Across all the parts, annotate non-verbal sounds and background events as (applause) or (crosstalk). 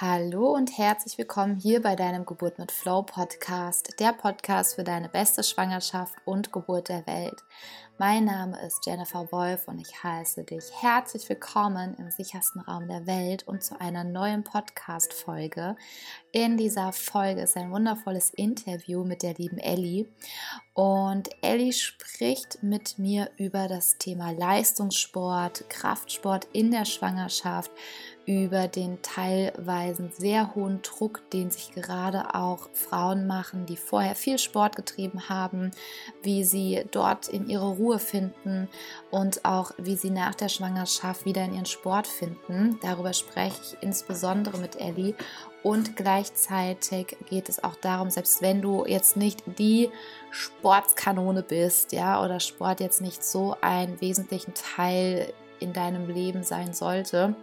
Hallo und herzlich willkommen hier bei deinem Geburt mit Flow Podcast, der Podcast für deine beste Schwangerschaft und Geburt der Welt. Mein Name ist Jennifer Wolf und ich heiße dich herzlich willkommen im sichersten Raum der Welt und zu einer neuen Podcast-Folge. In dieser Folge ist ein wundervolles Interview mit der lieben Ellie und Ellie spricht mit mir über das Thema Leistungssport, Kraftsport in der Schwangerschaft, über den teilweise sehr hohen Druck, den sich gerade auch Frauen machen, die vorher viel Sport getrieben haben, wie sie dort in ihre Ruhe finden und auch wie sie nach der Schwangerschaft wieder in ihren Sport finden. Darüber spreche ich insbesondere mit Ellie und gleichzeitig geht es auch darum, selbst wenn du jetzt nicht die Sportskanone bist, ja, oder Sport jetzt nicht so ein wesentlichen Teil in deinem Leben sein sollte,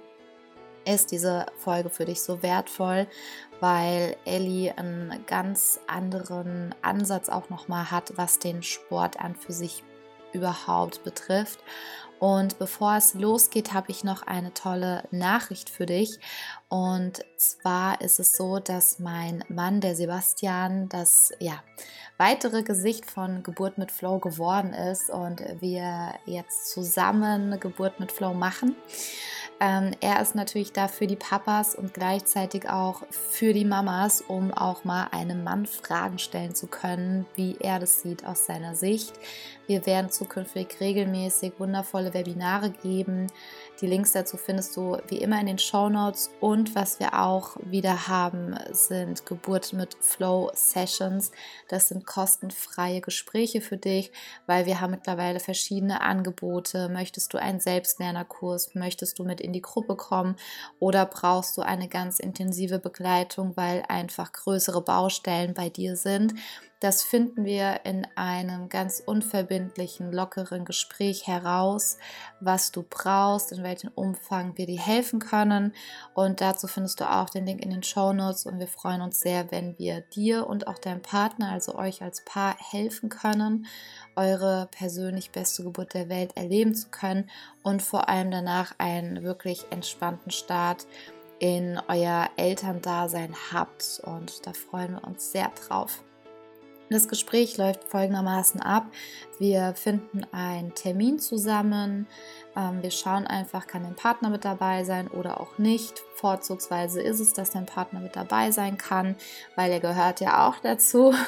ist diese Folge für dich so wertvoll, weil Ellie einen ganz anderen Ansatz auch nochmal hat, was den Sport an für sich überhaupt betrifft. Und bevor es losgeht, habe ich noch eine tolle Nachricht für dich. Und zwar ist es so, dass mein Mann, der Sebastian, das ja, weitere Gesicht von Geburt mit Flow geworden ist und wir jetzt zusammen Geburt mit Flow machen. Ähm, er ist natürlich da für die Papas und gleichzeitig auch für die Mamas, um auch mal einem Mann Fragen stellen zu können, wie er das sieht aus seiner Sicht. Wir werden zukünftig regelmäßig wundervolle Webinare geben. Die Links dazu findest du wie immer in den Show Notes. Und was wir auch wieder haben, sind Geburt mit Flow Sessions. Das sind kostenfreie Gespräche für dich, weil wir haben mittlerweile verschiedene Angebote. Möchtest du einen Selbstlernerkurs? Möchtest du mit in die Gruppe kommen? Oder brauchst du eine ganz intensive Begleitung, weil einfach größere Baustellen bei dir sind? Das finden wir in einem ganz unverbindlichen, lockeren Gespräch heraus, was du brauchst, in welchem Umfang wir dir helfen können. Und dazu findest du auch den Link in den Show Notes. Und wir freuen uns sehr, wenn wir dir und auch deinem Partner, also euch als Paar, helfen können, eure persönlich beste Geburt der Welt erleben zu können und vor allem danach einen wirklich entspannten Start in euer Elterndasein habt. Und da freuen wir uns sehr drauf. Das Gespräch läuft folgendermaßen ab. Wir finden einen Termin zusammen. Ähm, wir schauen einfach, kann dein Partner mit dabei sein oder auch nicht. Vorzugsweise ist es, dass dein Partner mit dabei sein kann, weil er gehört ja auch dazu. (laughs)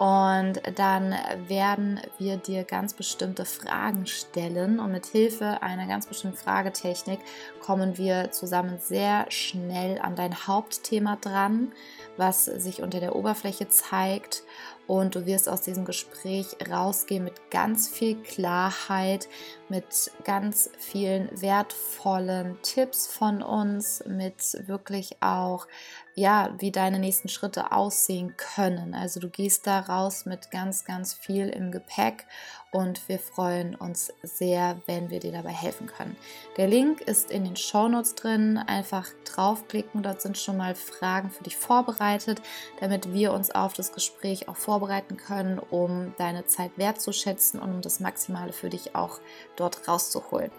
Und dann werden wir dir ganz bestimmte Fragen stellen und mit Hilfe einer ganz bestimmten Fragetechnik kommen wir zusammen sehr schnell an dein Hauptthema dran, was sich unter der Oberfläche zeigt. Und du wirst aus diesem Gespräch rausgehen mit ganz viel Klarheit, mit ganz vielen wertvollen Tipps von uns, mit wirklich auch ja, wie deine nächsten Schritte aussehen können. Also du gehst da raus mit ganz, ganz viel im Gepäck und wir freuen uns sehr, wenn wir dir dabei helfen können. Der Link ist in den Show Notes drin. Einfach draufklicken, dort sind schon mal Fragen für dich vorbereitet, damit wir uns auf das Gespräch auch vorbereiten können, um deine Zeit wertzuschätzen und um das Maximale für dich auch dort rauszuholen.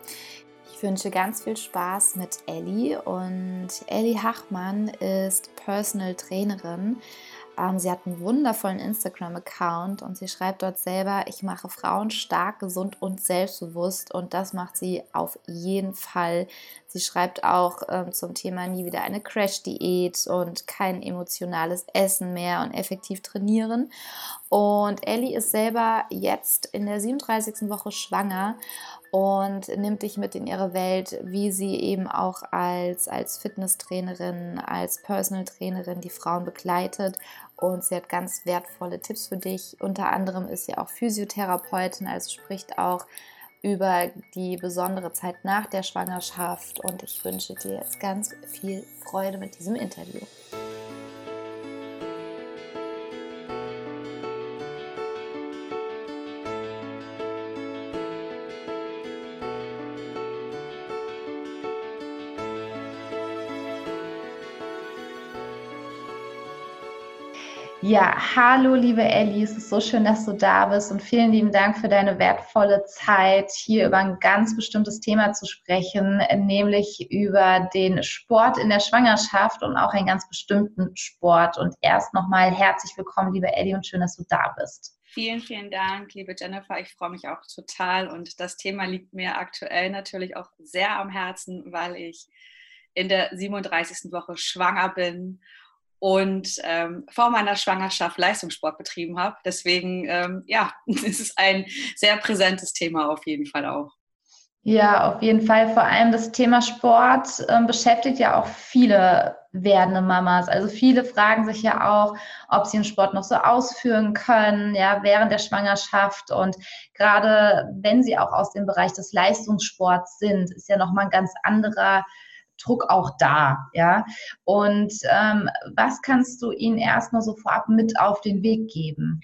Ich wünsche ganz viel Spaß mit Ellie und Ellie Hachmann ist Personal Trainerin. Ähm, sie hat einen wundervollen Instagram-Account und sie schreibt dort selber, ich mache Frauen stark, gesund und selbstbewusst und das macht sie auf jeden Fall. Sie schreibt auch ähm, zum Thema nie wieder eine Crash-Diät und kein emotionales Essen mehr und effektiv trainieren. Und Ellie ist selber jetzt in der 37. Woche schwanger und nimmt dich mit in ihre Welt, wie sie eben auch als, als Fitnesstrainerin, als Personal Trainerin die Frauen begleitet. Und sie hat ganz wertvolle Tipps für dich. Unter anderem ist sie auch Physiotherapeutin, also spricht auch über die besondere Zeit nach der Schwangerschaft. Und ich wünsche dir jetzt ganz viel Freude mit diesem Interview. Ja, hallo liebe Ellie, es ist so schön, dass du da bist und vielen lieben Dank für deine wertvolle Zeit, hier über ein ganz bestimmtes Thema zu sprechen, nämlich über den Sport in der Schwangerschaft und auch einen ganz bestimmten Sport. Und erst nochmal herzlich willkommen, liebe Ellie, und schön, dass du da bist. Vielen, vielen Dank, liebe Jennifer. Ich freue mich auch total und das Thema liegt mir aktuell natürlich auch sehr am Herzen, weil ich in der 37. Woche schwanger bin und ähm, vor meiner Schwangerschaft Leistungssport betrieben habe. Deswegen, ähm, ja, (laughs) es ist ein sehr präsentes Thema auf jeden Fall auch. Ja, auf jeden Fall. Vor allem das Thema Sport ähm, beschäftigt ja auch viele werdende Mamas. Also viele fragen sich ja auch, ob sie den Sport noch so ausführen können, ja, während der Schwangerschaft. Und gerade wenn sie auch aus dem Bereich des Leistungssports sind, ist ja nochmal ein ganz anderer Druck auch da, ja. Und ähm, was kannst du ihnen erstmal so vorab mit auf den Weg geben?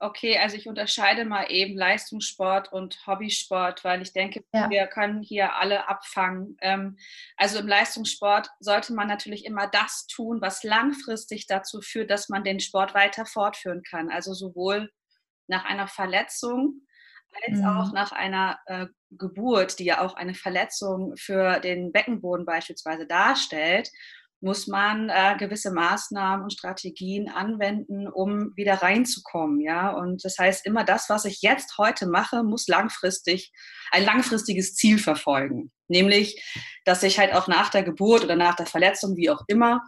Okay, also ich unterscheide mal eben Leistungssport und Hobbysport, weil ich denke, ja. wir können hier alle abfangen. Ähm, also im Leistungssport sollte man natürlich immer das tun, was langfristig dazu führt, dass man den Sport weiter fortführen kann. Also sowohl nach einer Verletzung als mhm. auch nach einer äh, Geburt, die ja auch eine Verletzung für den Beckenboden beispielsweise darstellt, muss man äh, gewisse Maßnahmen und Strategien anwenden, um wieder reinzukommen. Ja? Und das heißt, immer das, was ich jetzt heute mache, muss langfristig ein langfristiges Ziel verfolgen. Nämlich, dass ich halt auch nach der Geburt oder nach der Verletzung, wie auch immer,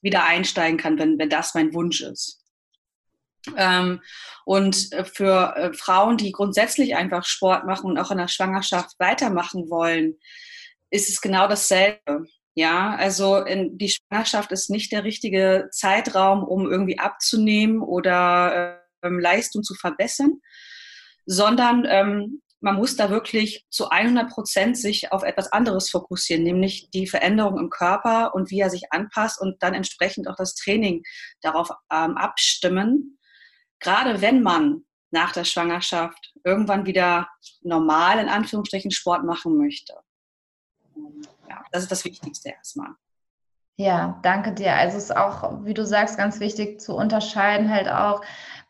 wieder einsteigen kann, wenn, wenn das mein Wunsch ist. Ähm, und äh, für äh, Frauen, die grundsätzlich einfach Sport machen und auch in der Schwangerschaft weitermachen wollen, ist es genau dasselbe. Ja, also in, die Schwangerschaft ist nicht der richtige Zeitraum, um irgendwie abzunehmen oder ähm, Leistung zu verbessern, sondern ähm, man muss da wirklich zu 100 Prozent sich auf etwas anderes fokussieren, nämlich die Veränderung im Körper und wie er sich anpasst und dann entsprechend auch das Training darauf ähm, abstimmen gerade wenn man nach der Schwangerschaft irgendwann wieder normal in Anführungsstrichen Sport machen möchte. Ja, das ist das Wichtigste erstmal. Ja, danke dir. Also es ist auch, wie du sagst, ganz wichtig zu unterscheiden, halt auch,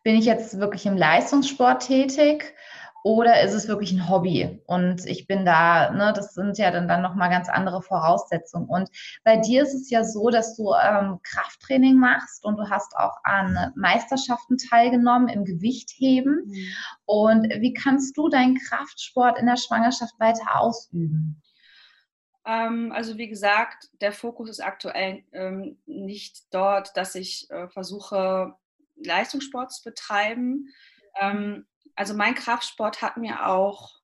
bin ich jetzt wirklich im Leistungssport tätig oder ist es wirklich ein Hobby? Und ich bin da, ne, das sind ja dann, dann nochmal ganz andere Voraussetzungen. Und bei dir ist es ja so, dass du ähm, Krafttraining machst und du hast auch an Meisterschaften teilgenommen im Gewichtheben. Mhm. Und wie kannst du deinen Kraftsport in der Schwangerschaft weiter ausüben? Ähm, also wie gesagt, der Fokus ist aktuell ähm, nicht dort, dass ich äh, versuche, Leistungssport zu betreiben. Ähm, also mein Kraftsport hat mir auch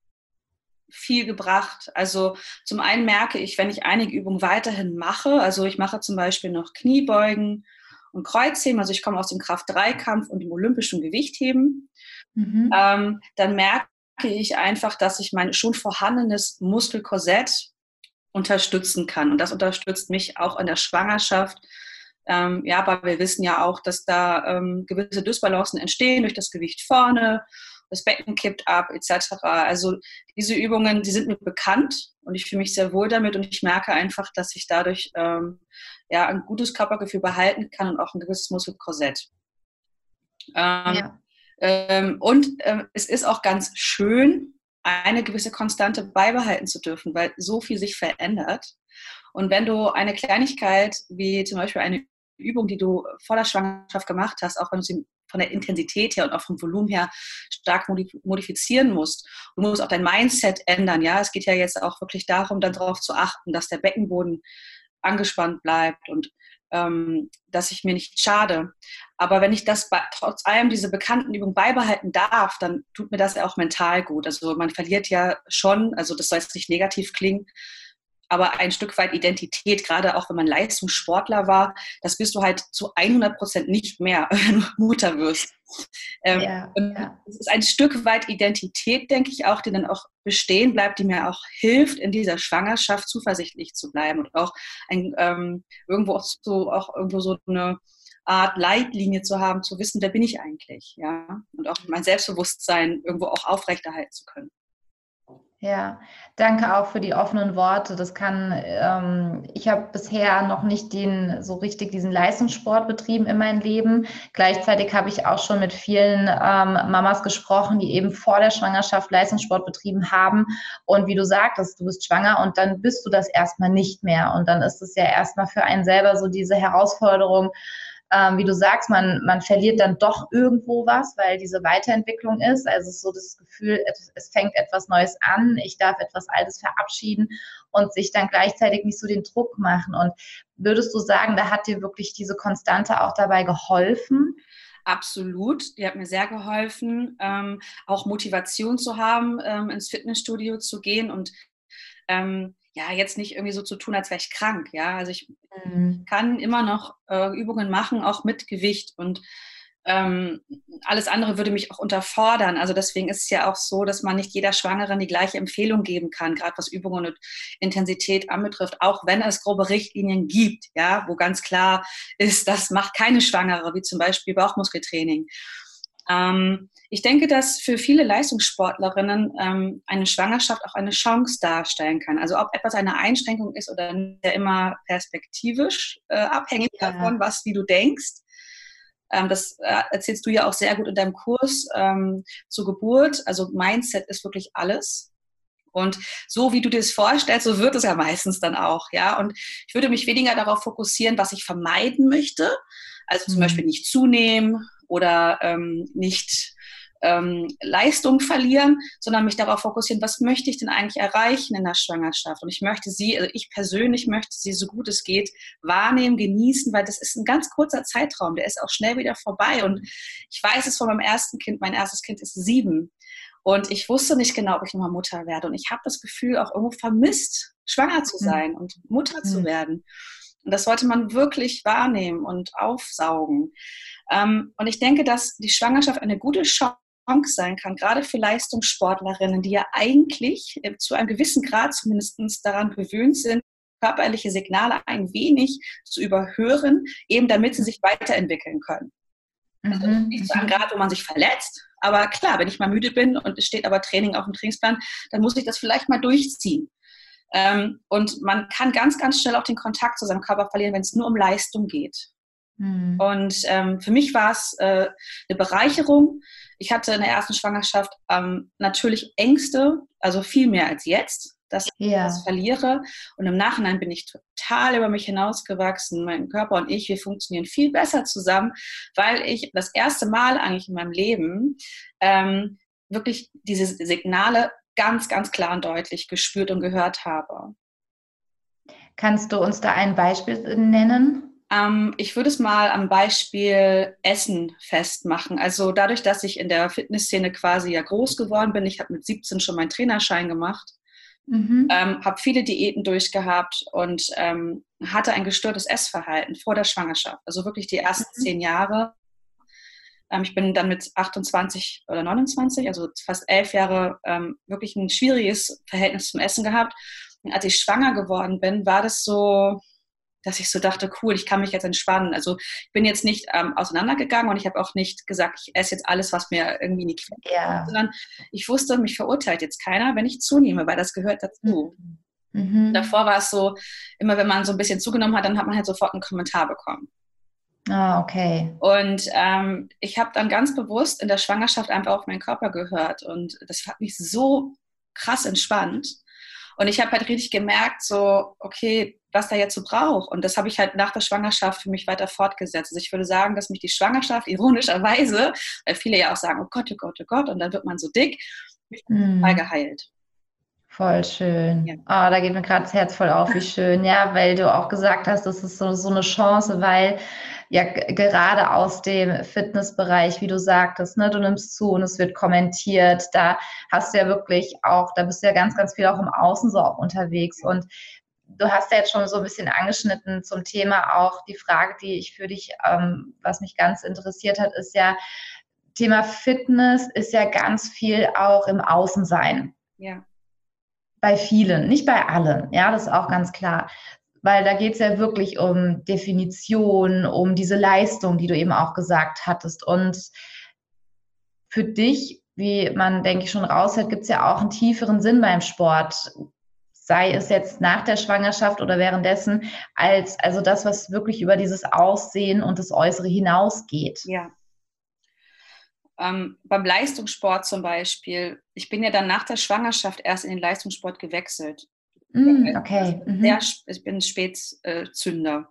viel gebracht. Also zum einen merke ich, wenn ich einige Übungen weiterhin mache, also ich mache zum Beispiel noch Kniebeugen und Kreuzheben, also ich komme aus dem Kraft-3-Kampf und dem olympischen Gewichtheben, mhm. ähm, dann merke ich einfach, dass ich mein schon vorhandenes Muskelkorsett unterstützen kann. Und das unterstützt mich auch in der Schwangerschaft. Ähm, ja, aber wir wissen ja auch, dass da ähm, gewisse Dysbalancen entstehen durch das Gewicht vorne das Becken kippt ab, etc. Also diese Übungen, die sind mir bekannt und ich fühle mich sehr wohl damit und ich merke einfach, dass ich dadurch ähm, ja, ein gutes Körpergefühl behalten kann und auch ein gewisses Muskelkorsett. Ähm, ja. ähm, und ähm, es ist auch ganz schön, eine gewisse Konstante beibehalten zu dürfen, weil so viel sich verändert. Und wenn du eine Kleinigkeit wie zum Beispiel eine Übung, die du vor der Schwangerschaft gemacht hast, auch wenn du sie von der Intensität her und auch vom Volumen her stark modifizieren musst. Du musst auch dein Mindset ändern. Ja, es geht ja jetzt auch wirklich darum, dann darauf zu achten, dass der Beckenboden angespannt bleibt und ähm, dass ich mir nicht schade. Aber wenn ich das bei, trotz allem diese bekannten Übungen beibehalten darf, dann tut mir das ja auch mental gut. Also man verliert ja schon, also das soll jetzt nicht negativ klingen, aber ein Stück weit Identität, gerade auch wenn man Leistungssportler war, das bist du halt zu 100 Prozent nicht mehr, (laughs) wenn du Mutter wirst. Ähm, ja, ja. Es ist ein Stück weit Identität, denke ich auch, die dann auch bestehen bleibt, die mir auch hilft, in dieser Schwangerschaft zuversichtlich zu bleiben und auch ein, ähm, irgendwo auch so, auch irgendwo so eine Art Leitlinie zu haben, zu wissen, wer bin ich eigentlich, ja, und auch mein Selbstbewusstsein irgendwo auch aufrechterhalten zu können. Ja, danke auch für die offenen Worte. Das kann, ähm, ich habe bisher noch nicht den so richtig diesen Leistungssport betrieben in meinem Leben. Gleichzeitig habe ich auch schon mit vielen ähm, Mamas gesprochen, die eben vor der Schwangerschaft Leistungssport betrieben haben. Und wie du sagtest, du bist schwanger und dann bist du das erstmal nicht mehr. Und dann ist es ja erstmal für einen selber so diese Herausforderung, ähm, wie du sagst, man, man verliert dann doch irgendwo was, weil diese Weiterentwicklung ist. Also so das Gefühl, es, es fängt etwas Neues an, ich darf etwas Altes verabschieden und sich dann gleichzeitig nicht so den Druck machen. Und würdest du sagen, da hat dir wirklich diese Konstante auch dabei geholfen? Absolut, die hat mir sehr geholfen, ähm, auch Motivation zu haben, ähm, ins Fitnessstudio zu gehen und ähm, ja, jetzt nicht irgendwie so zu tun, als wäre ich krank. Ja, also ich mhm. kann immer noch äh, Übungen machen, auch mit Gewicht und ähm, alles andere würde mich auch unterfordern. Also deswegen ist es ja auch so, dass man nicht jeder Schwangeren die gleiche Empfehlung geben kann, gerade was Übungen und Intensität anbetrifft, auch wenn es grobe Richtlinien gibt, ja, wo ganz klar ist, das macht keine Schwangere, wie zum Beispiel Bauchmuskeltraining. Ähm, ich denke, dass für viele Leistungssportlerinnen ähm, eine Schwangerschaft auch eine Chance darstellen kann. Also ob etwas eine Einschränkung ist oder nicht, ja immer perspektivisch äh, abhängig ja. davon, was wie du denkst. Ähm, das äh, erzählst du ja auch sehr gut in deinem Kurs ähm, zur Geburt. Also Mindset ist wirklich alles. Und so wie du dir das vorstellst, so wird es ja meistens dann auch, ja. Und ich würde mich weniger darauf fokussieren, was ich vermeiden möchte. Also zum mhm. Beispiel nicht zunehmen oder ähm, nicht ähm, Leistung verlieren, sondern mich darauf fokussieren, was möchte ich denn eigentlich erreichen in der Schwangerschaft? Und ich möchte sie, also ich persönlich möchte sie so gut es geht wahrnehmen, genießen, weil das ist ein ganz kurzer Zeitraum, der ist auch schnell wieder vorbei. Und ich weiß es von meinem ersten Kind, mein erstes Kind ist sieben. Und ich wusste nicht genau, ob ich nochmal Mutter werde. Und ich habe das Gefühl auch irgendwo vermisst, schwanger zu mhm. sein mhm. und Mutter mhm. zu werden. Und das sollte man wirklich wahrnehmen und aufsaugen. Ähm, und ich denke, dass die Schwangerschaft eine gute Chance sein kann, gerade für Leistungssportlerinnen, die ja eigentlich äh, zu einem gewissen Grad zumindest daran gewöhnt sind, körperliche Signale ein wenig zu überhören, eben damit sie sich weiterentwickeln können. Also mhm. nicht zu einem mhm. Grad, wo man sich verletzt, aber klar, wenn ich mal müde bin und es steht aber Training auf dem Trainingsplan, dann muss ich das vielleicht mal durchziehen. Ähm, und man kann ganz, ganz schnell auch den Kontakt zu seinem Körper verlieren, wenn es nur um Leistung geht. Mhm. Und ähm, für mich war es äh, eine Bereicherung. Ich hatte in der ersten Schwangerschaft ähm, natürlich Ängste, also viel mehr als jetzt, dass ich ja. das verliere. Und im Nachhinein bin ich total über mich hinausgewachsen. Mein Körper und ich, wir funktionieren viel besser zusammen, weil ich das erste Mal eigentlich in meinem Leben ähm, wirklich diese Signale ganz, ganz klar und deutlich gespürt und gehört habe. Kannst du uns da ein Beispiel nennen? Ähm, ich würde es mal am Beispiel Essen festmachen. Also dadurch, dass ich in der Fitnessszene quasi ja groß geworden bin, ich habe mit 17 schon meinen Trainerschein gemacht, mhm. ähm, habe viele Diäten durchgehabt und ähm, hatte ein gestörtes Essverhalten vor der Schwangerschaft. Also wirklich die ersten mhm. zehn Jahre. Ähm, ich bin dann mit 28 oder 29, also fast elf Jahre, ähm, wirklich ein schwieriges Verhältnis zum Essen gehabt. Und als ich schwanger geworden bin, war das so, dass ich so dachte, cool, ich kann mich jetzt entspannen. Also ich bin jetzt nicht ähm, auseinandergegangen und ich habe auch nicht gesagt, ich esse jetzt alles, was mir irgendwie nicht gefällt, ja. sondern ich wusste, mich verurteilt jetzt keiner, wenn ich zunehme, weil das gehört dazu. Mhm. Davor war es so, immer wenn man so ein bisschen zugenommen hat, dann hat man halt sofort einen Kommentar bekommen. Ah, okay. Und ähm, ich habe dann ganz bewusst in der Schwangerschaft einfach auf meinen Körper gehört und das hat mich so krass entspannt. Und ich habe halt richtig gemerkt, so, okay, was da jetzt so braucht. Und das habe ich halt nach der Schwangerschaft für mich weiter fortgesetzt. Also ich würde sagen, dass mich die Schwangerschaft ironischerweise, weil viele ja auch sagen, oh Gott, oh Gott, oh Gott, und dann wird man so dick, mich mm. mal geheilt. Voll schön. Ja. Oh, da geht mir gerade das Herz voll auf, wie schön. Ja, weil du auch gesagt hast, das ist so, so eine Chance, weil ja gerade aus dem Fitnessbereich, wie du sagtest, ne, du nimmst zu und es wird kommentiert, da hast du ja wirklich auch, da bist du ja ganz, ganz viel auch im Außen so auch unterwegs. Und du hast ja jetzt schon so ein bisschen angeschnitten zum Thema auch. Die Frage, die ich für dich, ähm, was mich ganz interessiert hat, ist ja, Thema Fitness ist ja ganz viel auch im Außensein. Ja. Bei vielen, nicht bei allen, ja, das ist auch ganz klar weil da geht es ja wirklich um Definition, um diese Leistung, die du eben auch gesagt hattest. Und für dich wie man, denke ich, schon raushält, gibt es ja auch einen tieferen Sinn beim Sport sei es jetzt nach der Schwangerschaft oder währenddessen, als also das, was wirklich über dieses Aussehen und das Äußere hinausgeht. Ja. Ähm, beim Leistungssport zum Beispiel, ich bin ja dann nach der Schwangerschaft erst in den Leistungssport gewechselt. Mm, okay. Mhm. Sehr, ich bin Spätzünder.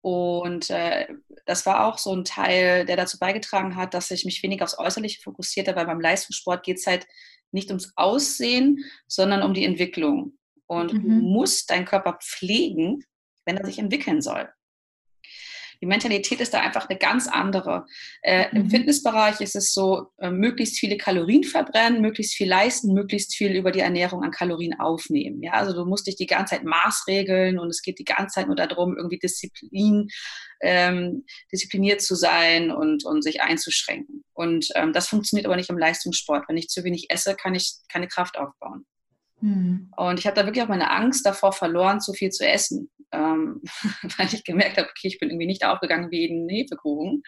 Und äh, das war auch so ein Teil, der dazu beigetragen hat, dass ich mich weniger aufs Äußerliche fokussierte, weil beim Leistungssport geht es halt nicht ums Aussehen, sondern um die Entwicklung. Und mhm. du musst deinen Körper pflegen, wenn er sich entwickeln soll. Die Mentalität ist da einfach eine ganz andere. Äh, mhm. Im Fitnessbereich ist es so, äh, möglichst viele Kalorien verbrennen, möglichst viel leisten, möglichst viel über die Ernährung an Kalorien aufnehmen. Ja, also du musst dich die ganze Zeit maßregeln und es geht die ganze Zeit nur darum, irgendwie Disziplin, ähm, diszipliniert zu sein und, und sich einzuschränken. Und ähm, das funktioniert aber nicht im Leistungssport. Wenn ich zu wenig esse, kann ich keine Kraft aufbauen. Mhm. Und ich habe da wirklich auch meine Angst davor verloren, zu viel zu essen ähm, (laughs) weil ich gemerkt habe, okay, ich bin irgendwie nicht aufgegangen wie ein Hefekuchen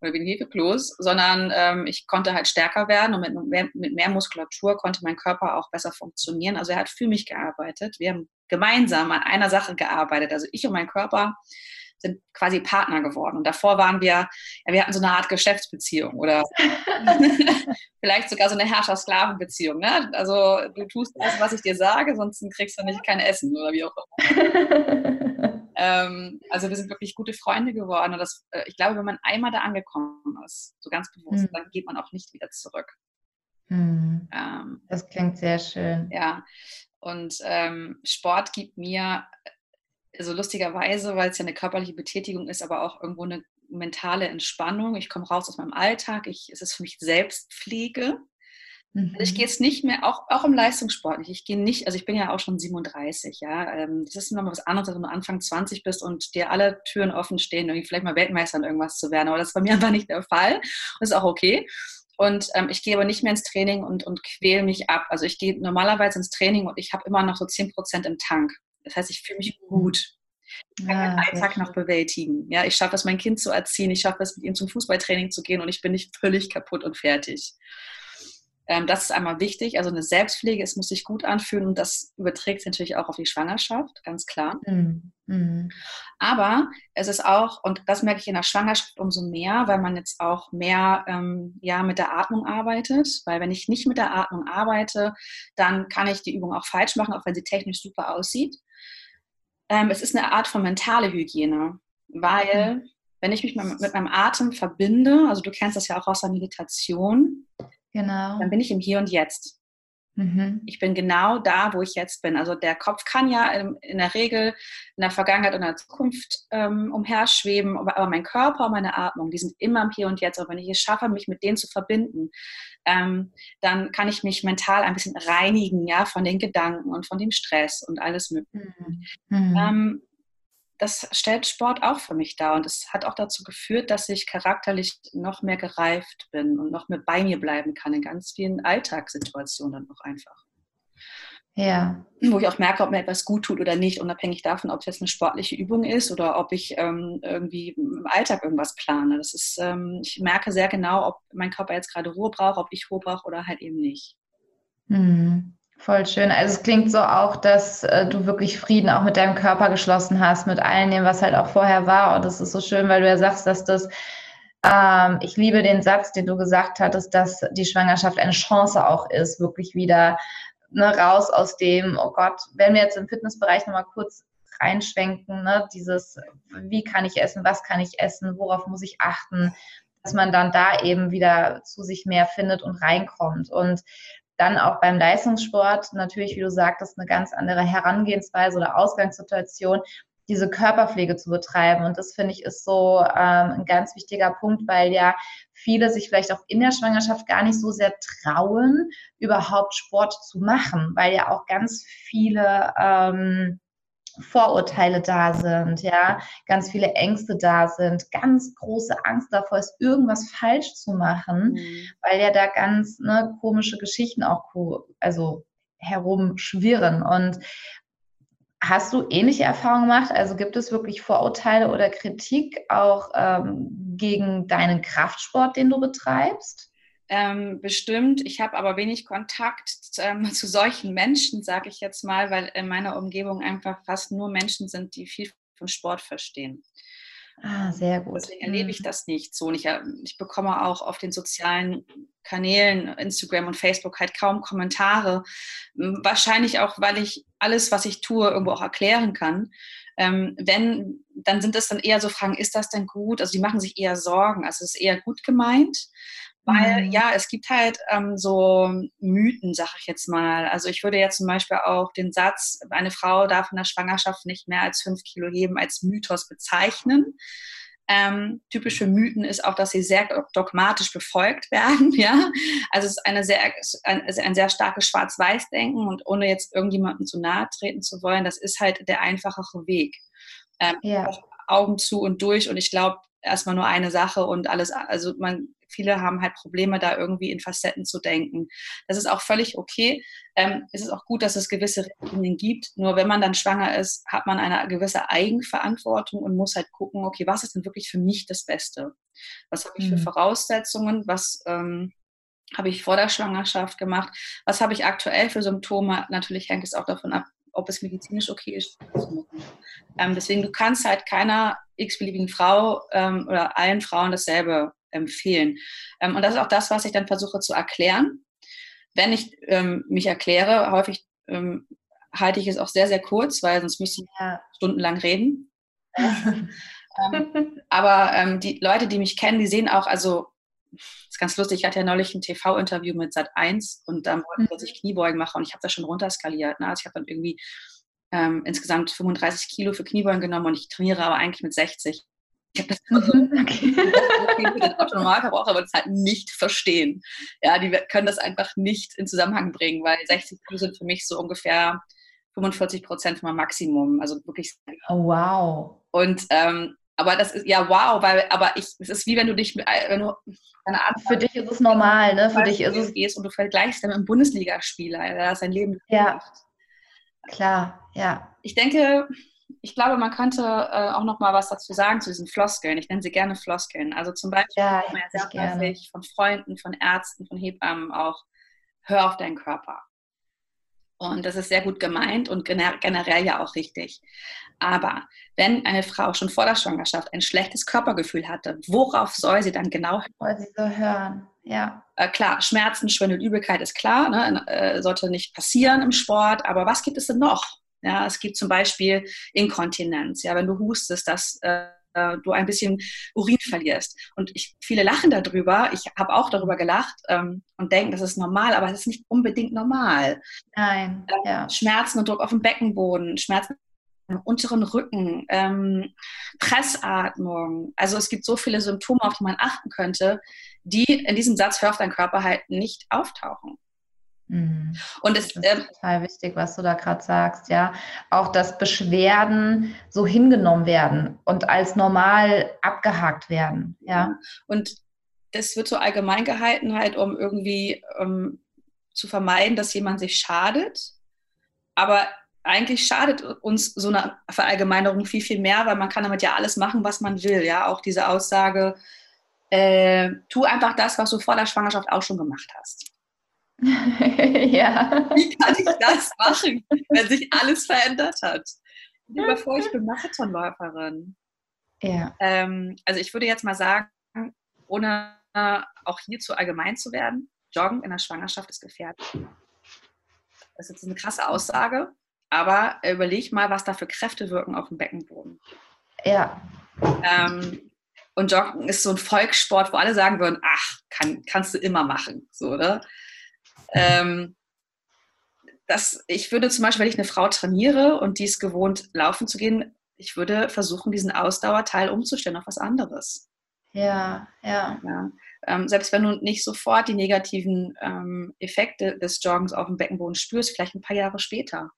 oder wie ein Hefekloß, sondern ähm, ich konnte halt stärker werden und mit mehr, mit mehr Muskulatur konnte mein Körper auch besser funktionieren. Also er hat für mich gearbeitet. Wir haben gemeinsam an einer Sache gearbeitet. Also ich und mein Körper sind quasi Partner geworden. Und davor waren wir, ja, wir hatten so eine Art Geschäftsbeziehung oder (laughs) vielleicht sogar so eine Herrscher-Sklaven-Beziehung. Ne? Also du tust das, was ich dir sage, sonst kriegst du nicht kein Essen oder wie auch immer. (laughs) ähm, also wir sind wirklich gute Freunde geworden. Und das, äh, ich glaube, wenn man einmal da angekommen ist, so ganz bewusst, mhm. dann geht man auch nicht wieder zurück. Mhm. Ähm, das klingt sehr schön. Ja, und ähm, Sport gibt mir also lustigerweise, weil es ja eine körperliche Betätigung ist, aber auch irgendwo eine mentale Entspannung. Ich komme raus aus meinem Alltag. Ich, es ist für mich Selbstpflege. Mhm. Also ich mhm. gehe jetzt nicht mehr, auch, auch im Leistungssport nicht. Ich gehe nicht, also ich bin ja auch schon 37, ja. Ähm, das ist nochmal was anderes, wenn du Anfang 20 bist und dir alle Türen offen stehen, irgendwie vielleicht mal Weltmeister in irgendwas zu werden. Aber das ist bei mir (laughs) einfach nicht der Fall. Das ist auch okay. Und ähm, ich gehe aber nicht mehr ins Training und, und quäle mich ab. Also ich gehe normalerweise ins Training und ich habe immer noch so 10% im Tank. Das heißt, ich fühle mich mhm. gut. Ich kann ja, den Alltag noch bewältigen. Ja, ich schaffe es, mein Kind zu erziehen. Ich schaffe es, mit ihm zum Fußballtraining zu gehen und ich bin nicht völlig kaputt und fertig. Ähm, das ist einmal wichtig. Also eine Selbstpflege, es muss sich gut anfühlen und das überträgt sich natürlich auch auf die Schwangerschaft, ganz klar. Mhm. Mhm. Aber es ist auch, und das merke ich in der Schwangerschaft umso mehr, weil man jetzt auch mehr ähm, ja, mit der Atmung arbeitet. Weil wenn ich nicht mit der Atmung arbeite, dann kann ich die Übung auch falsch machen, auch wenn sie technisch super aussieht. Ähm, es ist eine Art von mentale Hygiene, weil mhm. wenn ich mich mit, meinem Atem verbinde, also du kennst das ja auch aus der Meditation, genau. dann bin ich im Hier und Jetzt. Mhm. Ich bin genau da, wo ich jetzt bin. Also der Kopf kann ja in der Regel in der Vergangenheit und in der Zukunft ähm, umherschweben, aber, aber, mein Körper und meine Atmung, die sind immer im Hier und Jetzt. Und wenn ich es schaffe, mich mit denen zu verbinden, ähm, dann kann ich mich mental ein bisschen reinigen, ja, von den Gedanken und von dem Stress und alles Mögliche. Mhm. Ähm, das stellt Sport auch für mich dar und es hat auch dazu geführt, dass ich charakterlich noch mehr gereift bin und noch mehr bei mir bleiben kann in ganz vielen Alltagssituationen dann auch einfach. Ja. Wo ich auch merke, ob mir etwas gut tut oder nicht, unabhängig davon, ob es jetzt eine sportliche Übung ist oder ob ich ähm, irgendwie im Alltag irgendwas plane. Das ist, ähm, ich merke sehr genau, ob mein Körper jetzt gerade Ruhe braucht, ob ich Ruhe brauche oder halt eben nicht. Mhm. Voll schön. Also es klingt so auch, dass äh, du wirklich Frieden auch mit deinem Körper geschlossen hast, mit all dem, was halt auch vorher war. Und das ist so schön, weil du ja sagst, dass das, ähm, ich liebe den Satz, den du gesagt hattest, dass die Schwangerschaft eine Chance auch ist, wirklich wieder ne, raus aus dem, oh Gott, wenn wir jetzt im Fitnessbereich nochmal kurz reinschwenken, ne, dieses, wie kann ich essen, was kann ich essen, worauf muss ich achten, dass man dann da eben wieder zu sich mehr findet und reinkommt. Und dann auch beim Leistungssport natürlich, wie du sagtest, eine ganz andere Herangehensweise oder Ausgangssituation, diese Körperpflege zu betreiben. Und das finde ich ist so ähm, ein ganz wichtiger Punkt, weil ja viele sich vielleicht auch in der Schwangerschaft gar nicht so sehr trauen, überhaupt Sport zu machen, weil ja auch ganz viele ähm, Vorurteile da sind, ja, ganz viele Ängste da sind, ganz große Angst davor ist, irgendwas falsch zu machen, mhm. weil ja da ganz ne, komische Geschichten auch also herumschwirren. Und hast du ähnliche Erfahrungen gemacht? Also gibt es wirklich Vorurteile oder Kritik auch ähm, gegen deinen Kraftsport, den du betreibst? Ähm, bestimmt. Ich habe aber wenig Kontakt ähm, (laughs) zu solchen Menschen, sage ich jetzt mal, weil in meiner Umgebung einfach fast nur Menschen sind, die viel von Sport verstehen. Ah, sehr gut. Deswegen erlebe ich mhm. das nicht so. Und ich, äh, ich bekomme auch auf den sozialen Kanälen, Instagram und Facebook, halt kaum Kommentare. Wahrscheinlich auch, weil ich alles, was ich tue, irgendwo auch erklären kann. Ähm, wenn, dann sind es dann eher so Fragen, ist das denn gut? Also die machen sich eher Sorgen. Also es ist eher gut gemeint. Weil mhm. ja, es gibt halt ähm, so Mythen, sag ich jetzt mal. Also ich würde jetzt zum Beispiel auch den Satz, eine Frau darf in der Schwangerschaft nicht mehr als fünf Kilo heben, als Mythos bezeichnen. Ähm, typische Mythen ist auch, dass sie sehr dogmatisch befolgt werden. (laughs) Ja? Also es ist eine sehr, ein, ein sehr starkes Schwarz-Weiß-Denken und ohne jetzt irgendjemandem zu nahe treten zu wollen, das ist halt der einfachere Weg. Ähm, ja. Augen zu und durch und ich glaube, erstmal nur eine Sache und alles, also man, viele haben halt Probleme, da irgendwie in Facetten zu denken. Das ist auch völlig okay. Ähm, es ist auch gut, dass es gewisse Richtlinien gibt. Nur wenn man dann schwanger ist, hat man eine gewisse Eigenverantwortung und muss halt gucken, okay, was ist denn wirklich für mich das Beste? Was habe ich für mhm. Voraussetzungen? Was ähm, habe ich vor der Schwangerschaft gemacht? Was habe ich aktuell für Symptome? Natürlich hängt es auch davon ab, ob es medizinisch okay ist. Ähm, deswegen, du kannst halt keiner x-beliebigen Frau ähm, oder allen Frauen dasselbe empfehlen. Ähm, und das ist auch das, was ich dann versuche zu erklären. Wenn ich ähm, mich erkläre, häufig ähm, halte ich es auch sehr, sehr kurz, weil sonst müsste ich ja. stundenlang reden. (laughs) Ähm, aber die Leute, die mich kennen, die sehen auch, also das ist ganz lustig, ich hatte ja neulich ein TV-Interview mit Sat1 und dann wollte ich, dass ich Kniebeugen mache und ich habe das schon runterskaliert. Ne? Also ich habe dann irgendwie ähm, insgesamt 35 Kilo für Kniebeugen genommen und ich trainiere aber eigentlich mit 60. Ich habe das mhm, (laughs) okay. für den Autonormalverbraucher aber das halt nicht verstehen. Ja, die können das einfach nicht in Zusammenhang bringen, weil 60 Kilo sind für mich so ungefähr 45 Prozent von meinem Maximum. Also wirklich. Oh, wow. Und ähm, aber das ist ja wow, weil aber ich, es ist wie wenn du dich, wenn du keine Ahnung, für dich ist es normal, ne? Für dich ist es gehst und du vergleichst dann mit einem Bundesligaspieler, der sein Leben ja gemacht. klar, ja. Ich denke, ich glaube, man könnte äh, auch noch mal was dazu sagen zu diesen Floskeln. Ich nenne sie gerne Floskeln. Also zum Beispiel ja, sehr häufig von Freunden, von Ärzten, von Hebammen auch, hör auf deinen Körper. Und das ist sehr gut gemeint und generell ja auch richtig. Aber wenn eine Frau schon vor der Schwangerschaft ein schlechtes Körpergefühl hatte, worauf soll sie dann genau hören? sie so hören, ja. Äh, klar, Schmerzen, Schwindel, Übelkeit ist klar, ne? äh, sollte nicht passieren im Sport. Aber was gibt es denn noch? Ja, es gibt zum Beispiel Inkontinenz. Ja, wenn du hustest, dass äh, du ein bisschen Urin verlierst. Und ich, viele lachen darüber. Ich habe auch darüber gelacht ähm, und denken, das ist normal, aber es ist nicht unbedingt normal. Nein. Ähm, ja. Schmerzen und Druck auf dem Beckenboden, Schmerzen im unteren Rücken, ähm, Pressatmung. Also es gibt so viele Symptome, auf die man achten könnte, die in diesem Satz Hör auf deinen Körper halt nicht auftauchen. Mhm. Und es das ist ähm, total wichtig, was du da gerade sagst, ja. Auch dass Beschwerden so hingenommen werden und als normal abgehakt werden, ja. Und das wird so allgemein gehalten, halt, um irgendwie um, zu vermeiden, dass jemand sich schadet. Aber eigentlich schadet uns so eine Verallgemeinerung viel, viel mehr, weil man kann damit ja alles machen, was man will. Ja, auch diese Aussage, äh, tu einfach das, was du vor der Schwangerschaft auch schon gemacht hast. (laughs) ja. Wie kann ich das machen, wenn sich alles verändert hat? Dir vor, ich bin Marathonläuferin. Ja. Ähm, also ich würde jetzt mal sagen, ohne auch hier zu allgemein zu werden, Joggen in der Schwangerschaft ist gefährlich. Das ist jetzt eine krasse Aussage, aber überleg mal, was da für Kräfte wirken auf dem Beckenboden. Ja. Ähm, und Joggen ist so ein Volkssport, wo alle sagen würden, ach, kann, kannst du immer machen. So, oder? Ähm, das, ich würde zum Beispiel, wenn ich eine Frau trainiere und die ist gewohnt, laufen zu gehen, ich würde versuchen, diesen Ausdauerteil umzustellen auf was anderes. Ja, ja. ja. Ähm, selbst wenn du nicht sofort die negativen ähm, Effekte des Joggens auf dem Beckenboden spürst, vielleicht ein paar Jahre später.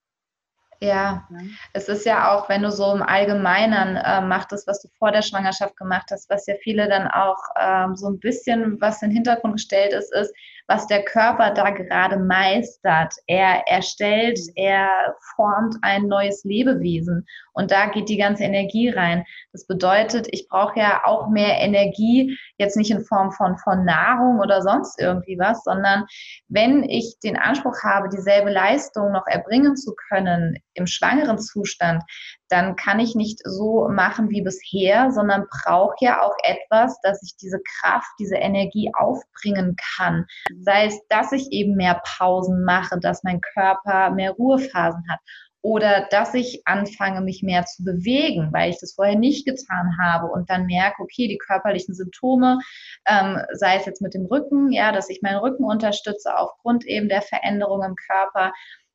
Ja, es ist ja auch, wenn du so im Allgemeinen äh, machtest, was du vor der Schwangerschaft gemacht hast, was ja viele dann auch ähm, so ein bisschen, was in den Hintergrund gestellt ist, ist, was der Körper da gerade meistert. Er erstellt, er formt ein neues Lebewesen und da geht die ganze Energie rein. Das bedeutet, ich brauche ja auch mehr Energie, jetzt nicht in Form von, von Nahrung oder sonst irgendwie was, sondern wenn ich den Anspruch habe, dieselbe Leistung noch erbringen zu können im schwangeren Zustand, dann kann ich nicht so machen wie bisher, sondern brauche ja auch etwas, dass ich diese Kraft, diese Energie aufbringen kann. Sei es, dass ich eben mehr Pausen mache, dass mein Körper mehr Ruhephasen hat oder dass ich anfange, mich mehr zu bewegen, weil ich das vorher nicht getan habe und dann merke, okay, die körperlichen Symptome, ähm, sei es jetzt mit dem Rücken, ja, dass ich meinen Rücken unterstütze aufgrund eben der Veränderung im Körper.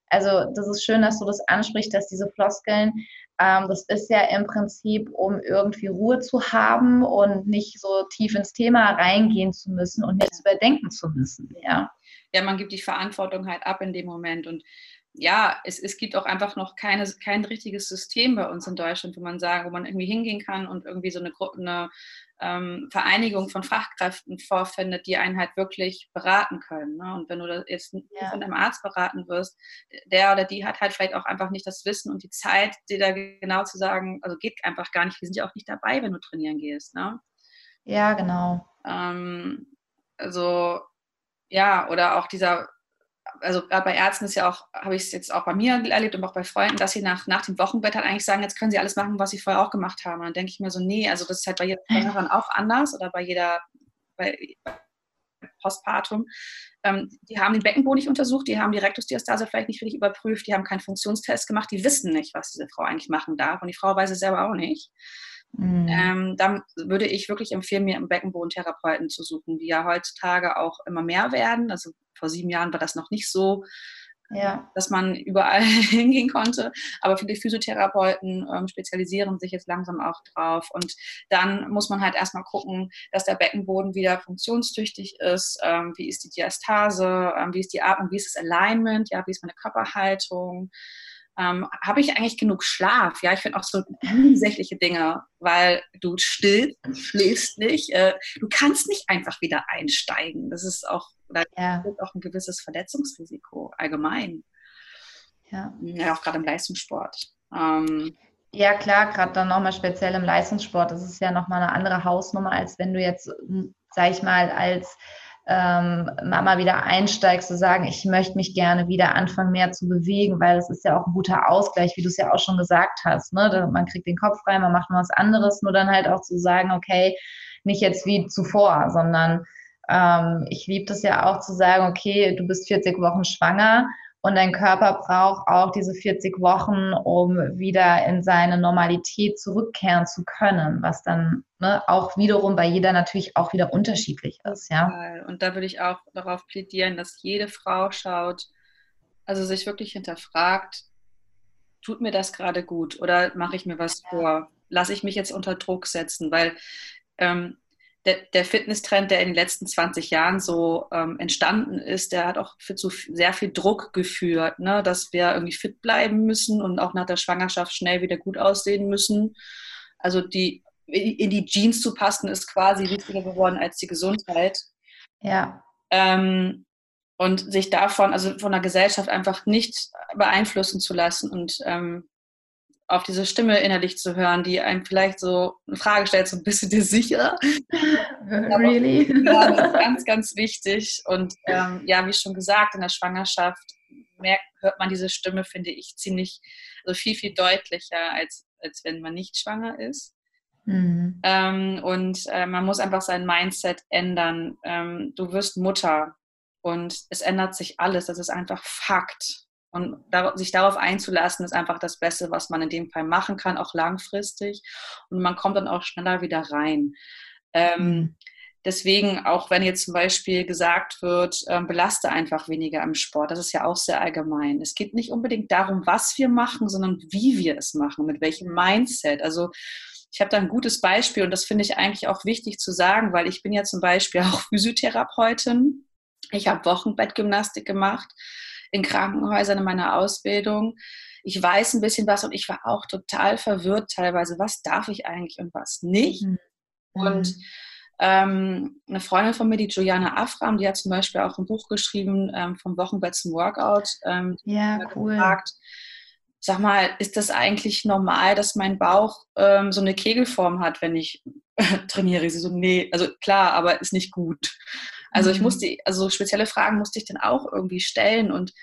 Also das ist schön, dass du das ansprichst, dass diese Floskeln ähm, das ist ja im Prinzip, um irgendwie Ruhe zu haben und nicht so tief ins Thema reingehen zu müssen und nichts überdenken zu müssen. Ja. ja, man gibt die Verantwortung halt ab in dem Moment und ja, es, es gibt auch einfach noch keine, kein richtiges System bei uns in Deutschland, wo man sagen, wo man irgendwie hingehen kann und irgendwie so eine, eine ähm, Vereinigung von Fachkräften vorfindet, die einen halt wirklich beraten können. Ne? Und wenn du jetzt ja. von einem Arzt beraten wirst, der oder die hat halt vielleicht auch einfach nicht das Wissen und die Zeit, dir da genau zu sagen, also geht einfach gar nicht. Wir sind ja auch nicht dabei, wenn du trainieren gehst. Ne? Ja, genau. Ähm, also ja, oder auch dieser also gerade bei Ärzten ist ja auch, habe ich es jetzt auch bei mir erlebt und auch bei Freunden, dass sie nach, nach dem Wochenbett halt eigentlich sagen, jetzt können sie alles machen, was sie vorher auch gemacht haben. Und dann denke ich mir so, nee, also das ist halt bei jeder Schwangeren auch anders oder bei jeder, bei, bei Postpartum. Ähm, die haben den Beckenboden nicht untersucht, die haben die Rektusdiastase vielleicht nicht richtig überprüft, die haben keinen Funktionstest gemacht, die wissen nicht, was diese Frau eigentlich machen darf und die Frau weiß es selber auch nicht. Mhm. Ähm, dann würde ich wirklich empfehlen, mir einen Beckenbodentherapeuten zu suchen, die ja heutzutage auch immer mehr werden. Also vor sieben Jahren war das noch nicht so, ja. dass man (laughs) überall hingehen konnte. Aber viele Physiotherapeuten ähm, spezialisieren sich jetzt langsam auch drauf. Und dann muss man halt erstmal gucken, dass der Beckenboden wieder funktionstüchtig ist. Ähm, wie ist die Diastase? Ähm, wie ist die Atmung? Wie ist das Alignment? Ja, wie ist meine Körperhaltung? Ähm, habe ich eigentlich genug Schlaf? Ja, ich finde auch so nebensächliche Dinge, weil du stillst, schläfst nicht, äh, du kannst nicht einfach wieder einsteigen. Das ist auch, da ja. auch ein gewisses Verletzungsrisiko allgemein. Ja, ja auch gerade im Leistungssport. Ähm, ja, klar, gerade dann nochmal speziell im Leistungssport. Das ist ja nochmal eine andere Hausnummer, als wenn du jetzt, sag ich mal, als ähm, Mama wieder einsteigst, zu sagen, ich möchte mich gerne wieder anfangen, mehr zu bewegen, weil das ist ja auch ein guter Ausgleich, wie du es ja auch schon gesagt hast. Ne? Man kriegt den Kopf frei, man macht nur was anderes, nur dann halt auch zu sagen, okay, nicht jetzt wie zuvor, sondern ähm, ich liebe das ja auch zu sagen, okay, du bist 40 Wochen schwanger und dein Körper braucht auch diese 40 Wochen, um wieder in seine Normalität zurückkehren zu können, was dann ne, auch wiederum bei jeder natürlich auch wieder unterschiedlich ist. Ja? Und da würde ich auch darauf plädieren, dass jede Frau schaut, also sich wirklich hinterfragt, tut mir das gerade gut oder mache ich mir was vor? Lasse ich mich jetzt unter Druck setzen? Weil ähm, der, der Fitnesstrend, der in den letzten 20 Jahren so ähm, entstanden ist, der hat auch für zu sehr viel Druck geführt, ne? dass wir irgendwie fit bleiben müssen und auch nach der Schwangerschaft schnell wieder gut aussehen müssen. Also die in die Jeans zu passen, ist quasi wichtiger geworden als die Gesundheit. Ja. Ähm, und sich davon, also von der Gesellschaft einfach nicht beeinflussen zu lassen und ähm, auf diese Stimme innerlich zu hören, die einem vielleicht so eine Frage stellt, so ein bisschen dir sicher. (laughs) really? ja, das ist ganz, ganz wichtig. Und ähm, ja, wie schon gesagt, in der Schwangerschaft merkt, hört man diese Stimme, finde ich, ziemlich, also viel, viel deutlicher, als, als wenn man nicht schwanger ist. Mhm. Ähm, und äh, man muss einfach sein Mindset ändern. Ähm, du wirst Mutter und es ändert sich alles. Das ist einfach Fakt. Und sich darauf einzulassen, ist einfach das Beste, was man in dem Fall machen kann, auch langfristig. Und man kommt dann auch schneller wieder rein. Ähm, mhm. Deswegen, auch wenn jetzt zum Beispiel gesagt wird, ähm, belaste einfach weniger im Sport, das ist ja auch sehr allgemein. Es geht nicht unbedingt darum, was wir machen, sondern wie wir es machen, mit welchem Mindset. Also ich habe da ein gutes Beispiel und das finde ich eigentlich auch wichtig zu sagen, weil ich bin ja zum Beispiel (laughs) auch Physiotherapeutin. Ich habe Wochenbettgymnastik gemacht in Krankenhäusern in meiner Ausbildung. ich weiß ein bisschen was und ich war auch total verwirrt teilweise, was darf ich eigentlich und was nicht. Mhm. Und mhm. ähm, eine Freundin von mir, die Juliana Afram, die hat zum Beispiel auch ein Buch geschrieben ähm, vom Wochenbett zum Workout. Ähm, ja, cool. Gefragt, sag mal, ist das eigentlich normal, dass mein Bauch ähm, so eine Kegelform hat, wenn ich (laughs) trainiere? Sie so, nee, also klar, aber ist nicht gut. Also ich mhm. musste, also spezielle Fragen musste ich dann auch irgendwie stellen und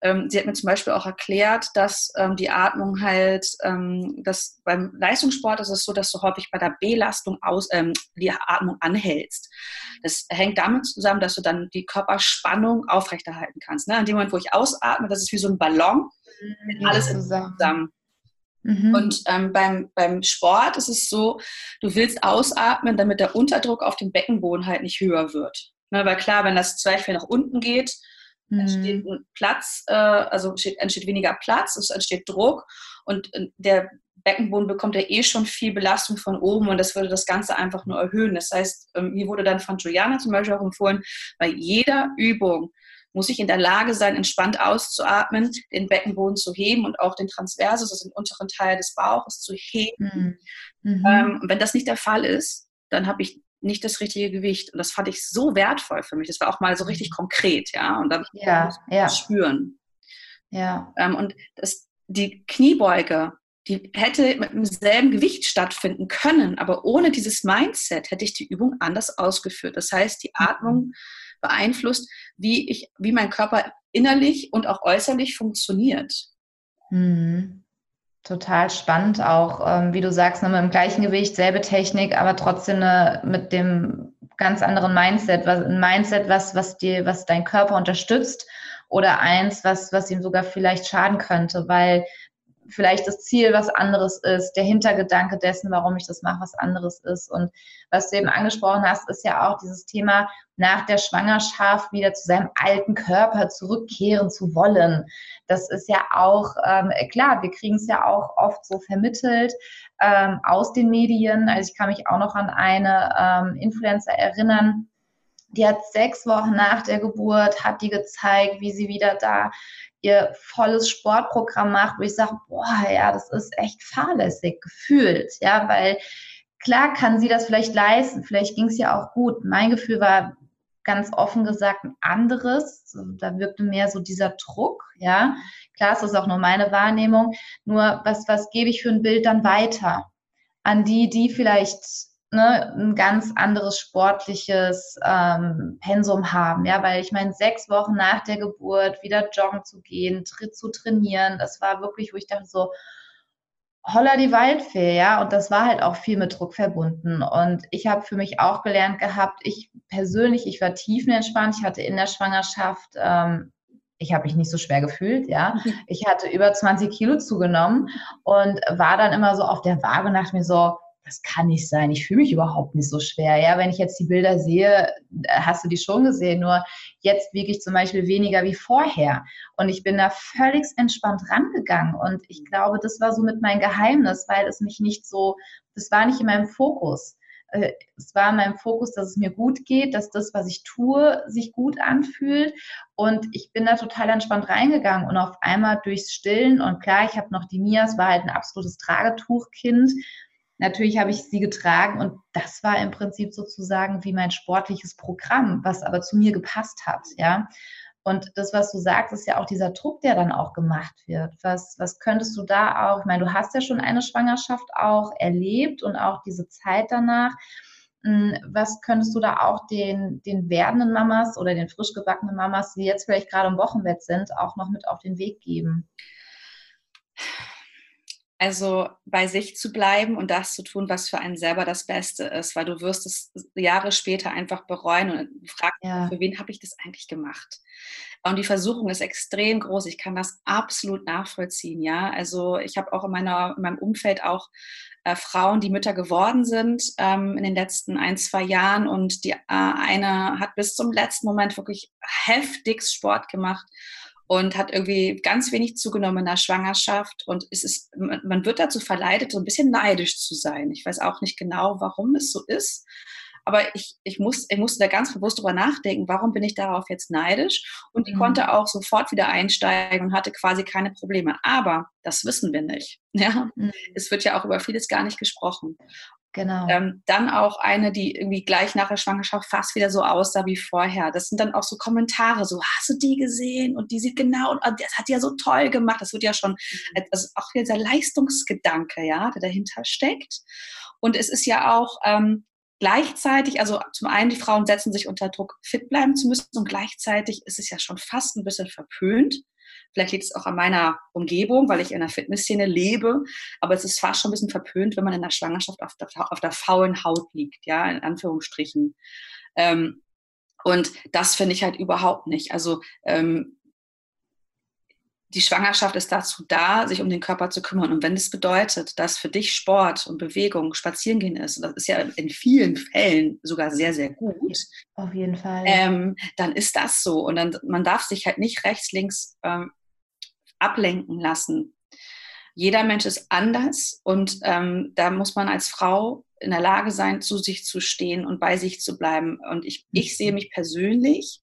ähm, sie hat mir zum Beispiel auch erklärt, dass ähm, die Atmung halt, ähm, dass beim Leistungssport ist es so, dass du häufig bei der Belastung aus, ähm, die Atmung anhältst. Das hängt damit zusammen, dass du dann die Körperspannung aufrechterhalten kannst. Ne? In dem Moment, wo ich ausatme, das ist wie so ein Ballon, mhm, alles zusammen. Mhm. Und ähm, beim, beim Sport ist es so, du willst ausatmen, damit der Unterdruck auf dem Beckenboden halt nicht höher wird. Ne, weil klar, wenn das Beispiel nach unten geht, mhm. entsteht ein Platz, äh, also entsteht, entsteht weniger Platz, es entsteht Druck und äh, der Beckenboden bekommt ja eh schon viel Belastung von oben und das würde das Ganze einfach nur erhöhen. Das heißt, ähm, mir wurde dann von Juliana zum Beispiel auch empfohlen, bei jeder Übung muss ich in der Lage sein, entspannt auszuatmen, den Beckenboden zu heben und auch den Transversus, also den unteren Teil des Bauches zu heben. Mhm. mhm. Ähm, wenn das nicht der Fall ist, dann habe ich nicht das richtige Gewicht. Und das fand ich so wertvoll für mich. Das war auch mal so richtig konkret, ja. Und dann ja, ja. spüren. Ja. Ähm, und das, die Kniebeuge, die hätte mit demselben Gewicht stattfinden können, aber ohne dieses Mindset hätte ich die Übung anders ausgeführt. Das heißt, die Atmung beeinflusst, wie ich, wie mein Körper innerlich und auch äußerlich funktioniert. Mhm. Total spannend auch, ähm, wie du sagst, ne, mit dem gleichen Gewicht, selbe Technik, aber trotzdem eine, mit dem ganz anderen Mindset, was, ein Mindset, was, was dir, was dein Körper unterstützt oder eins, was, was ihm sogar vielleicht schaden könnte, weil vielleicht das Ziel was anderes ist, der Hintergedanke dessen, warum ich das mache, was anderes ist. Und was du eben angesprochen hast, ist ja auch dieses Thema, nach der Schwangerschaft wieder zu seinem alten Körper zurückkehren zu wollen. Das ist ja auch, ähm, klar, wir kriegen es ja auch oft so vermittelt ähm, aus den Medien. Also ich kann mich auch noch an eine ähm, Influencer erinnern, die hat sechs Wochen nach der Geburt, hat die gezeigt, wie sie wieder da ihr volles Sportprogramm macht, wo ich sage, boah, ja, das ist echt fahrlässig gefühlt, ja, weil klar kann sie das vielleicht leisten, vielleicht ging es ja auch gut. Mein Gefühl war ganz offen gesagt ein anderes, da wirkte mehr so dieser Druck, ja. Klar, es ist auch nur meine Wahrnehmung, nur was, was gebe ich für ein Bild dann weiter an die, die vielleicht ne, ein ganz anderes sportliches ähm, Pensum haben. Ja, weil ich meine, sechs Wochen nach der Geburt wieder joggen zu gehen, zu trainieren, das war wirklich, wo ich dachte so, holla die Waldfee, ja, und das war halt auch viel mit Druck verbunden. Und ich habe für mich auch gelernt gehabt, ich persönlich, ich war tiefenentspannt, ich hatte in der Schwangerschaft ähm, ich habe mich nicht so schwer gefühlt, ja. (laughs) Ich hatte über 20 Kilo zugenommen und war dann immer so auf der Waage und dachte mir so, das kann nicht sein. Ich fühle mich überhaupt nicht so schwer. Ja, wenn ich jetzt die Bilder sehe, äh, hast du die schon gesehen. Nur jetzt wiege ich zum Beispiel weniger wie vorher. Und ich bin da völlig entspannt rangegangen. Und ich glaube, das war so mit mein Geheimnis, weil es mich nicht so, das war nicht in meinem Fokus. Äh, es war in meinem Fokus, dass es mir gut geht, dass das, was ich tue, sich gut anfühlt. Und ich bin da total entspannt reingegangen und auf einmal durchs Stillen. Und klar, ich habe noch die Mia, es war halt ein absolutes Tragetuchkind. Natürlich habe ich sie getragen und das war im Prinzip sozusagen wie mein sportliches Programm, was aber zu mir gepasst hat, ja. Und das, was du sagst, ist ja auch dieser Druck, der dann auch gemacht wird. Was, was könntest du da auch, ich meine, du hast ja schon eine Schwangerschaft auch erlebt und auch diese Zeit danach. Hm, was könntest du da auch den, den werdenden Mamas oder den frisch gebackenen Mamas, die jetzt vielleicht gerade im Wochenbett sind, auch noch mit auf den Weg geben? Also bei sich zu bleiben und das zu tun, was für einen selber das Beste ist, weil du wirst es Jahre später einfach bereuen und fragst, ja. für wen habe ich das eigentlich gemacht? Und die Versuchung ist extrem groß. Ich kann das absolut nachvollziehen, ja. Also ich habe auch in, meiner, in meinem Umfeld auch äh, Frauen, die Mütter geworden sind ähm, in den letzten ein, zwei Jahren und die äh, eine hat bis zum letzten Moment wirklich heftigst Sport gemacht und hat irgendwie ganz wenig zugenommen in der Schwangerschaft. Und es ist, man wird dazu verleitet, so ein bisschen neidisch zu sein. Ich weiß auch nicht genau, warum es so ist. aber ich, ich, muss, ich musste da ganz bewusst drüber nachdenken, warum bin ich darauf jetzt neidisch? Und die mhm. konnte auch sofort wieder einsteigen und hatte quasi keine Probleme. Aber das wissen wir nicht. (laughs) Ja? Mhm. Es wird ja auch über vieles gar nicht gesprochen. Genau. Ähm, dann auch eine, die irgendwie gleich nach der Schwangerschaft fast wieder so aussah wie vorher. Das sind dann auch so Kommentare, so hast du die gesehen und die sieht genau und das hat die ja so toll gemacht. Das wird ja schon, mhm. also auch dieser Leistungsgedanke, ja, der dahinter steckt. Und es ist ja auch ähm, gleichzeitig, also zum einen die Frauen setzen sich unter Druck, fit bleiben zu müssen und gleichzeitig ist es ja schon fast ein bisschen verpönt, Vielleicht liegt es auch an meiner Umgebung, weil ich in der Fitnessszene lebe. Aber es ist fast schon ein bisschen verpönt, wenn man in der Schwangerschaft auf der, auf der faulen Haut liegt, ja, in Anführungsstrichen. Ähm, und das finde ich halt überhaupt nicht. Also ähm, die Schwangerschaft ist dazu da, sich um den Körper zu kümmern. Und wenn es das bedeutet, dass für dich Sport und Bewegung, Spazierengehen ist, und das ist ja in vielen Fällen sogar sehr, sehr gut. Auf jeden Fall. Ähm, dann ist das so. Und dann, man darf sich halt nicht rechts, links ähm, ablenken lassen. Jeder Mensch ist anders und ähm, da muss man als Frau in der Lage sein, zu sich zu stehen und bei sich zu bleiben. Und ich, ich sehe mich persönlich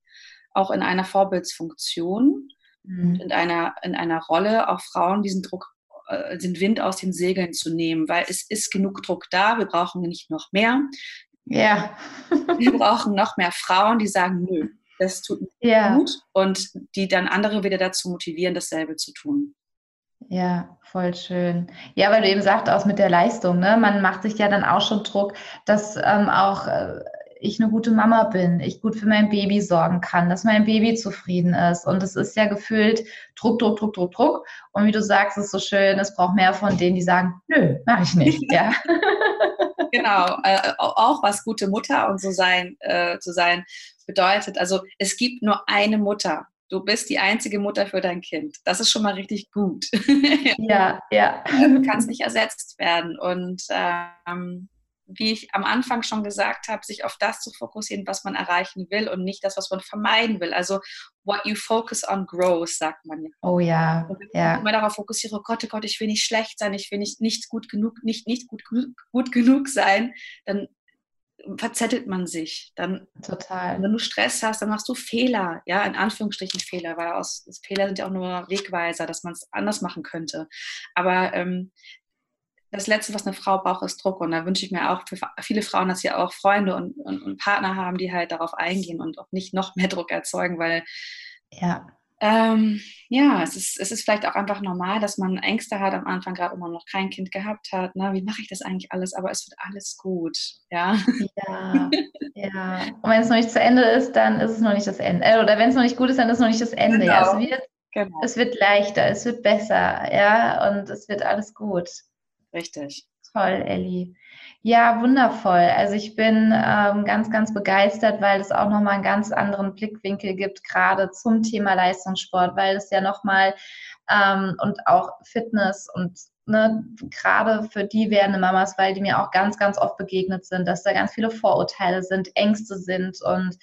auch in einer Vorbildsfunktion mhm. in, einer, in einer Rolle, auch Frauen diesen Druck, äh, den Wind aus den Segeln zu nehmen, weil es ist genug Druck da, wir brauchen nicht noch mehr. Ja. wir brauchen noch mehr Frauen, die sagen, nö, das tut mir ja. gut und die dann andere wieder dazu motivieren, dasselbe zu tun. Ja, voll schön. Ja, weil du eben sagst, mit der Leistung, ne? Man macht sich ja dann auch schon Druck, dass ähm, auch äh, ich eine gute Mama bin, ich gut für mein Baby sorgen kann, dass mein Baby zufrieden ist. Und es ist ja gefühlt Druck, Druck, Druck, Druck, Druck. Und wie du sagst, ist so schön, es braucht mehr von denen, die sagen, nö, mache ich nicht. (laughs) Ja. genau, äh, auch was gute Mutter und so sein, äh, zu sein bedeutet. Also es gibt nur eine Mutter. Du bist die einzige Mutter für dein Kind. Das ist schon mal richtig gut. (laughs) ja, ja. Du kannst nicht ersetzt werden. Und ähm, wie ich am Anfang schon gesagt habe, sich auf das zu fokussieren, was man erreichen will und nicht das, was man vermeiden will. Also what you focus on grows, sagt man ja. Oh ja. Und wenn ja. ich immer darauf fokussiere, oh Gott, oh Gott, ich will nicht schlecht sein, ich will nicht, nicht gut genug, nicht, nicht gut, gut genug sein, dann verzettelt man sich. Dann, Total. Wenn du Stress hast, dann machst du Fehler, ja, in Anführungsstrichen Fehler, weil aus Fehler sind ja auch nur Wegweiser, dass man es anders machen könnte. Aber ähm, das Letzte, was eine Frau braucht, ist Druck. Und da wünsche ich mir auch für viele Frauen, dass sie auch Freunde und, und, und Partner haben, die halt darauf eingehen und auch nicht noch mehr Druck erzeugen, weil ja. Ähm, ja, es ist, es ist vielleicht auch einfach normal, dass man Ängste hat am Anfang, gerade wenn man noch kein Kind gehabt hat. Ne? Wie mache ich das eigentlich alles? Aber es wird alles gut. Ja, ja. ja. Und wenn es noch nicht zu Ende ist, dann ist es noch nicht das Ende. Äh, oder wenn es noch nicht gut ist, dann ist es noch nicht das Ende. Genau. Ja, es, wird, genau. es wird leichter, es wird besser. Ja, und es wird alles gut. Richtig. Toll, Elli. Ja, wundervoll. Also ich bin ähm, ganz, ganz begeistert, weil es auch nochmal einen ganz anderen Blickwinkel gibt, gerade zum Thema Leistungssport, weil es ja nochmal ähm, und auch Fitness und ne, gerade für die werdende Mamas, weil die mir auch ganz, ganz oft begegnet sind, dass da ganz viele Vorurteile sind, Ängste sind und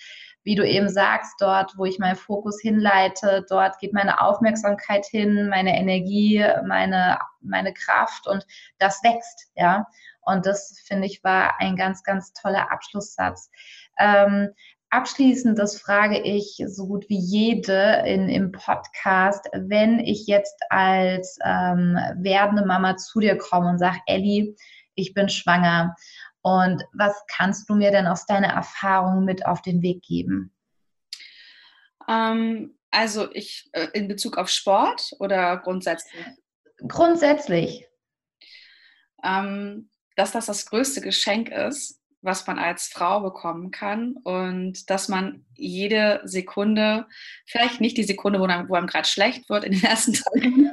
wie du eben sagst, dort, wo ich meinen Fokus hinleite, dort geht meine Aufmerksamkeit hin, meine Energie, meine, meine Kraft und das wächst, ja. Und das, finde ich, war ein ganz, ganz toller Abschlusssatz. Ähm, abschließend, das frage ich so gut wie jede in, im Podcast, wenn ich jetzt als ähm, werdende Mama zu dir komme und sage, Elli, ich bin schwanger. Und was kannst du mir denn aus deiner Erfahrung mit auf den Weg geben? Ähm, also ich äh, in Bezug auf Sport oder grundsätzlich? Grundsätzlich. Ähm, dass das das größte Geschenk ist, was man als Frau bekommen kann und dass man jede Sekunde, vielleicht nicht die Sekunde, wo einem, wo einem gerade schlecht wird in den ersten (laughs) Tagen,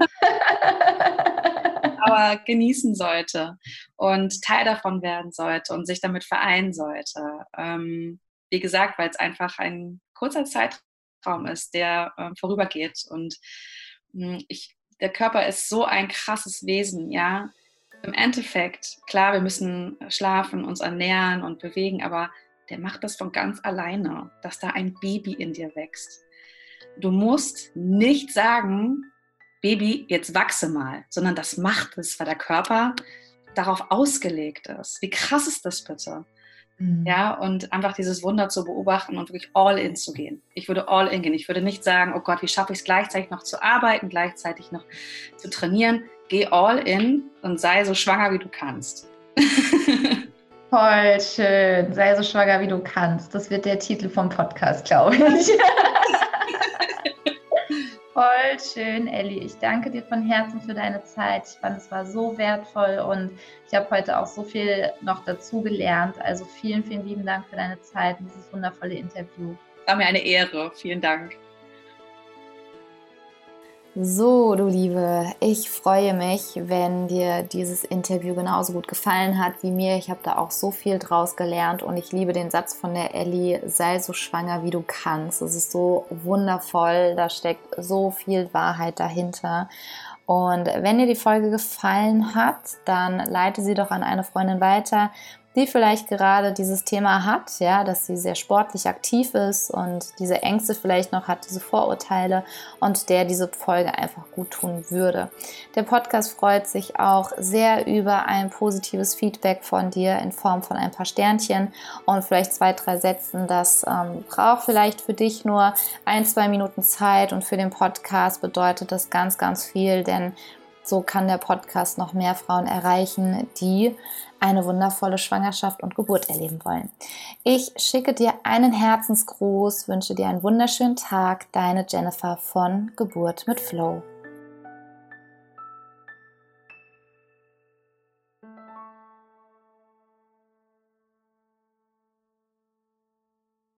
aber genießen sollte und Teil davon werden sollte und sich damit vereinen sollte. Ähm, wie gesagt, weil es einfach ein kurzer Zeitraum ist, der äh, vorübergeht und mh, hm, ich, der Körper ist so ein krasses Wesen, ja im Endeffekt, klar, wir müssen schlafen, uns ernähren und bewegen, aber der macht das von ganz alleine, dass da ein Baby in dir wächst. Du musst nicht sagen, Baby, jetzt wachse mal, sondern das macht es, weil der Körper darauf ausgelegt ist. Wie krass ist das bitte? Mhm. Ja, und einfach dieses Wunder zu beobachten und wirklich all in zu gehen. Ich würde all in gehen. Ich würde nicht sagen, oh Gott, wie schaffe ich es gleichzeitig noch zu arbeiten, gleichzeitig noch zu trainieren. Geh all in und sei so schwanger, wie du kannst. (laughs) Voll schön. Sei so schwanger, wie du kannst. Das wird der Titel vom Podcast, glaube ich. (laughs) Voll schön, Elli. Ich danke dir von Herzen für deine Zeit. Ich fand, es war so wertvoll und ich habe heute auch so viel noch dazu gelernt. Also vielen, vielen lieben Dank für deine Zeit und dieses wundervolle Interview. War mir eine Ehre. Vielen Dank. So, du Liebe, ich freue mich, wenn dir dieses Interview genauso gut gefallen hat wie mir. Ich habe da auch so viel draus gelernt und ich liebe den Satz von der Ellie, sei so schwanger, wie du kannst. Es ist so wundervoll, da steckt so viel Wahrheit dahinter. Und wenn dir die Folge gefallen hat, dann leite sie doch an eine Freundin weiter, die vielleicht gerade dieses Thema hat, ja, dass sie sehr sportlich aktiv ist und diese Ängste vielleicht noch hat, diese Vorurteile und der diese Folge einfach gut tun würde. Der Podcast freut sich auch sehr über ein positives Feedback von dir in Form von ein paar Sternchen und vielleicht zwei, drei Sätzen. Das ähm, braucht vielleicht für dich nur ein, zwei Minuten Zeit und für den Podcast bedeutet das ganz, ganz viel, denn so kann der Podcast noch mehr Frauen erreichen, die eine wundervolle Schwangerschaft und Geburt erleben wollen. Ich schicke dir einen Herzensgruß, wünsche dir einen wunderschönen Tag. Deine Jennifer von Geburt mit Flow.